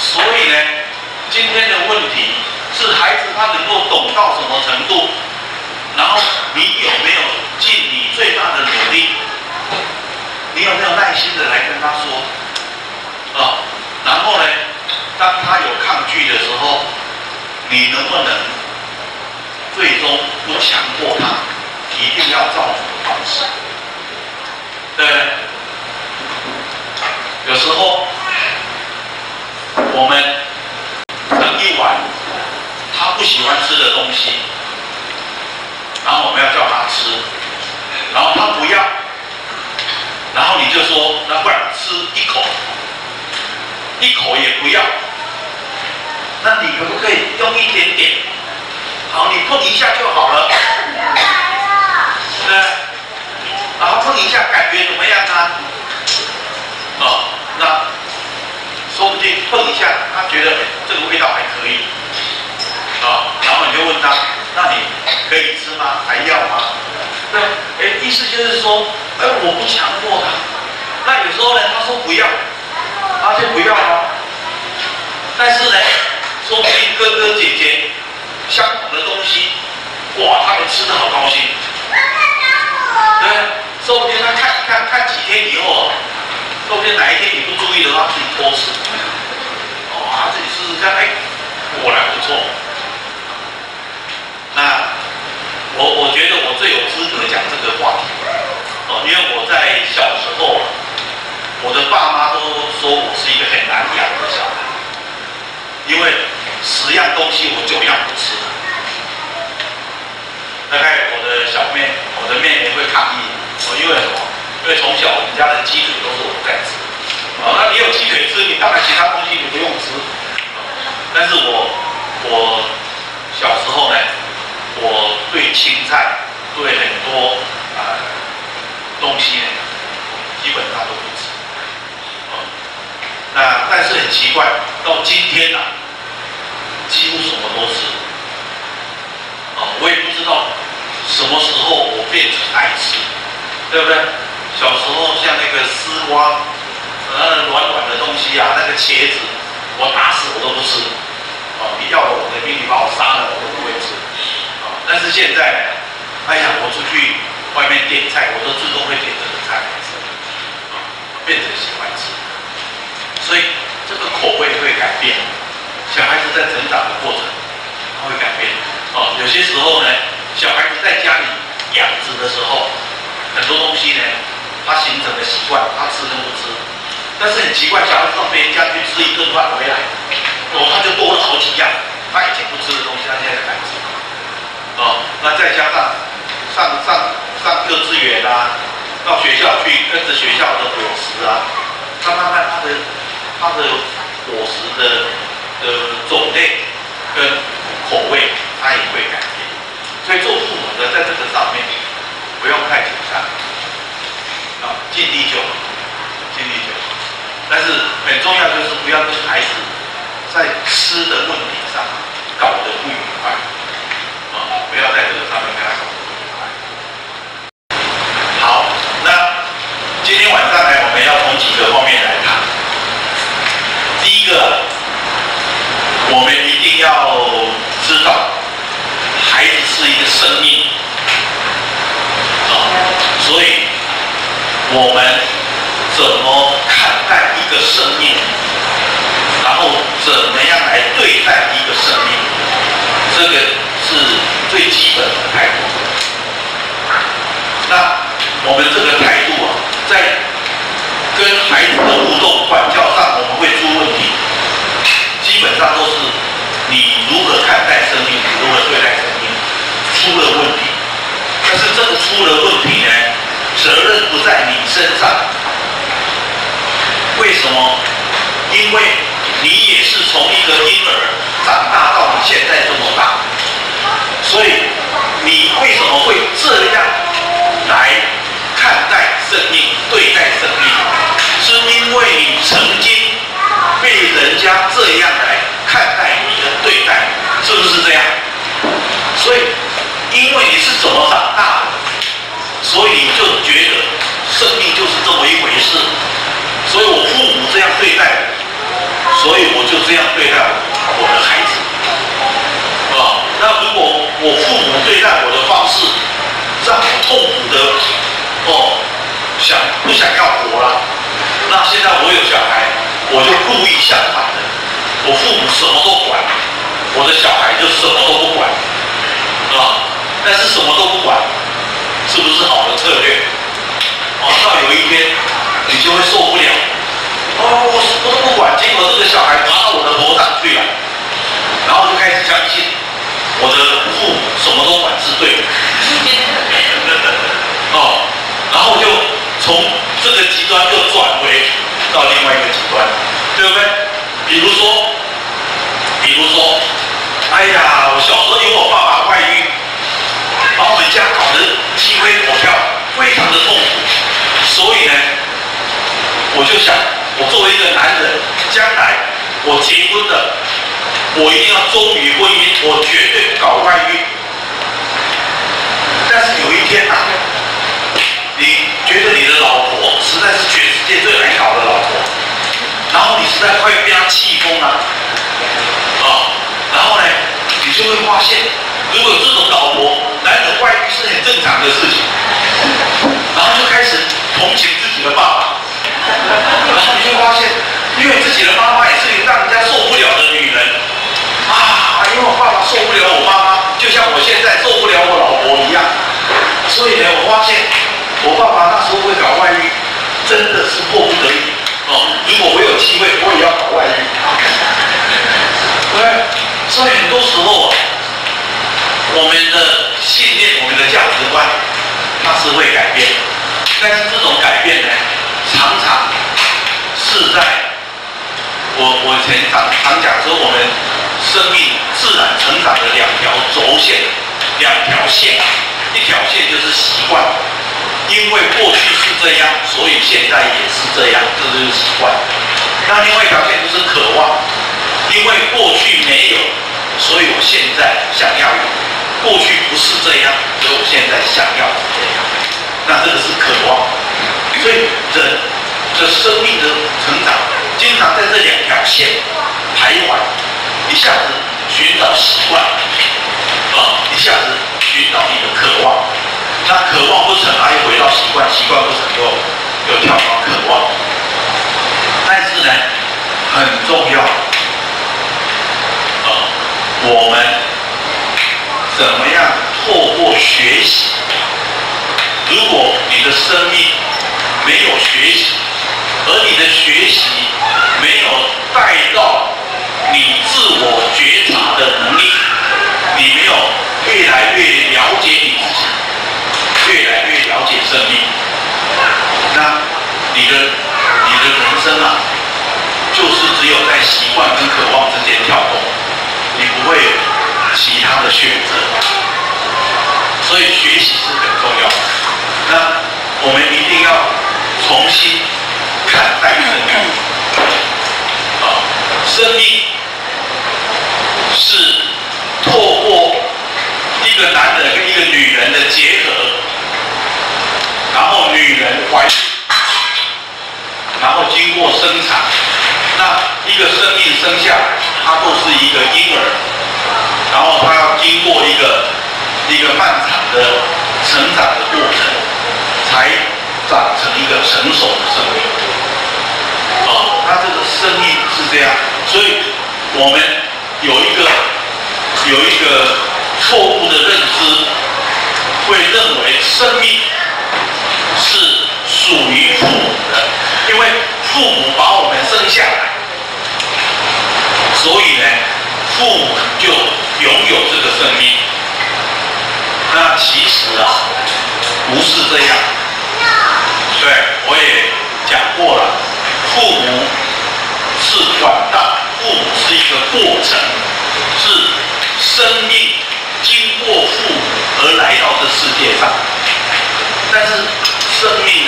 所以呢，今天的问题是孩子他能够懂到什么程度，然后你有没有尽你最大的努力？你有没有耐心的来跟他说？啊，然后呢，当他有抗拒的时候，你能不能最终不强迫他一定要照你的方式？对，有时候我们盛一碗他不喜欢吃的东西，然后我们要叫他吃，然后他不要，然后你就说，那不然吃一口，一口也不要，那你可不可以用一点点？好，你碰一下就好了。对。然后碰一下，感觉怎么样啊？哦，那说不定碰一下，他觉得这个味道还可以，啊、哦，然后你就问他，那你可以吃吗？还要吗？对，哎，意思就是说，哎，我不强迫他。那有时候呢，他说不要，他就不要了。但是呢，说不定哥哥姐姐相同的东西，哇，他们吃的好高兴。对。说不定他看一看看几天以后，说不定哪一天你不注意的话，自己偷吃。哦，他，自己试试看，哎，果然不错。那我我觉得我最有资格讲这个话题，哦，因为我在小时候，我的爸妈都说我是一个很难养的小孩，因为十样东西我九样不吃。大概我的小妹，我的妹妹会抗议。因为什么？因为从小我们家的鸡腿都是我在吃，啊，那你有鸡腿吃，你当然其他东西你不用吃。但是我我小时候呢，我对青菜，对很多啊、东西呢，基本上都不吃。啊，那但是很奇怪，到今天呢、啊，几乎什么都吃。啊，我也不知道什么时候我变成爱吃。对不对？小时候像那个丝瓜，呃，软软的东西啊，那个茄子，我打死我都不吃。哦，你要了我的命，你把我杀了，我都不会吃。啊，但是现在，哎呀，我出去外面点菜，我都自动会点这个菜来吃。啊，变成喜欢吃。所以这个口味会改变。小孩子在成长的过程，他会改变。哦，有些时候呢，小孩子在家里养殖的时候。很多东西呢，他形成的习惯，他吃跟不吃。但是很奇怪，小孩子到别人家去吃一顿饭回来，哦，他就多了好几样，他以前不吃的东西，他现在敢吃。哦，那再加上上上上幼稚园啊，到学校去跟着学校的伙食啊，他慢慢他的他的伙食的的种类跟口味，他也会改变。所以做父母的在这个上面。不用太尽力就好，尽力就好。但是很重要就是不要跟孩子在吃的问题上搞得不愉快，啊，不要在这个上面跟他搞得不愉快。好，那今天晚上呢，我们要从几个方面来谈。第一个，我们一定要知道，孩子是一个生命。所以，我们怎么看待一个生命，然后怎么样来对待一个生命，这个是最基本的态度。那我们这个态度啊，在跟孩子的互动、管教上，我们会出问题，基本上都是你如何看待生命，你如何对待生命，出了问题。但是这个出了问题呢？责任不在你身上，为什么？因为你也是从一个婴儿长大到你现在这么大，所以你为什么会这样来看待生命、对待生命？是因为你曾经被人家这样来看待你的对待，是不是这样？所以，因为你是怎么长大的？所以你就觉得生命就是这么一回事，所以我父母这样对待我，所以我就这样对待我的孩子。啊，那如果我父母对待我的方式让我痛苦的，哦，想不想要活了？那现在我有小孩，我就故意相反的，我父母什么都管，我的小孩就什么都不管，啊，但是什么都不管，是不是好的策略？哦，到有一天你就会受不了，哦，我什么都不管，结果这个小孩爬到我的头上去了，然后就开始相信我的父母什么都管是对的，哦，然后就从这个极端又转回到另外一个极端，对不对？比如说，比如说，哎呀，我小时候因为我爸爸外遇，把我们家搞得鸡飞狗跳，非常的痛苦。所以呢，我就想，我作为一个男人，将来我结婚了，我一定要忠于婚姻，我绝对不搞外遇。但是有一天呐、啊，你觉得你的老婆实在是全世界最难搞的老婆，然后你实在快被她气疯了，啊，然后呢，你就会发现，如果有这种老婆，男人外遇是很正常的事情，然后就开始。同情自己的爸爸，然后你就发现，因为自己的妈妈也是一个让人家受不了的女人啊！因为我爸爸受不了我妈妈，就像我现在受不了我老婆一样。所以呢，我发现我爸爸那时候会搞外遇，真的是迫不得已哦。如果我有机会，我也要搞外遇。对，所以很多时候啊，我们的信价值观，它是会改变。但是这种改变呢，常常是在我我以前常常讲说，我们生命自然成长的两条轴线，两条线，一条线就是习惯，因为过去是这样，所以现在也是这样，这就是习惯。那另外一条线就是渴望，因为过去没有，所以我现在想要有；过去不是这样，所以我现在想要这样。那这个是渴望，所以人的生命的成长，经常在这两条线徘徊，一下子寻找习惯，啊，一下子寻找你的渴望，那渴望不成，还又回到习惯，习惯不成，又又跳到渴望。但是呢，很重要，啊，我们怎么样透过学习？如果你的生命没有学习，而你的学习没有带到你自我觉察的能力，你没有越来越了解你自己，越来越了解生命，那你的你的人生啊，就是只有在习惯跟渴望之间跳动，你不会其他的选择，所以学习是很重要的。那我们一定要重新看待生命啊！生命是透过一个男人跟一个女人的结合，然后女人怀孕，然后经过生产，那一个生命生下来，它都是一个婴儿，然后它要经过一个一个漫长的成长的过程。才长成一个成熟的生命，啊，他这个生命是这样，所以我们有一个有一个错误的认知，会认为生命是属于父母的，因为父母把我们生下来，所以呢，父母就拥有这个生命。那其实啊，不是这样。对，我也讲过了，父母是管道，父母是一个过程，是生命经过父母而来到这世界上。但是生命，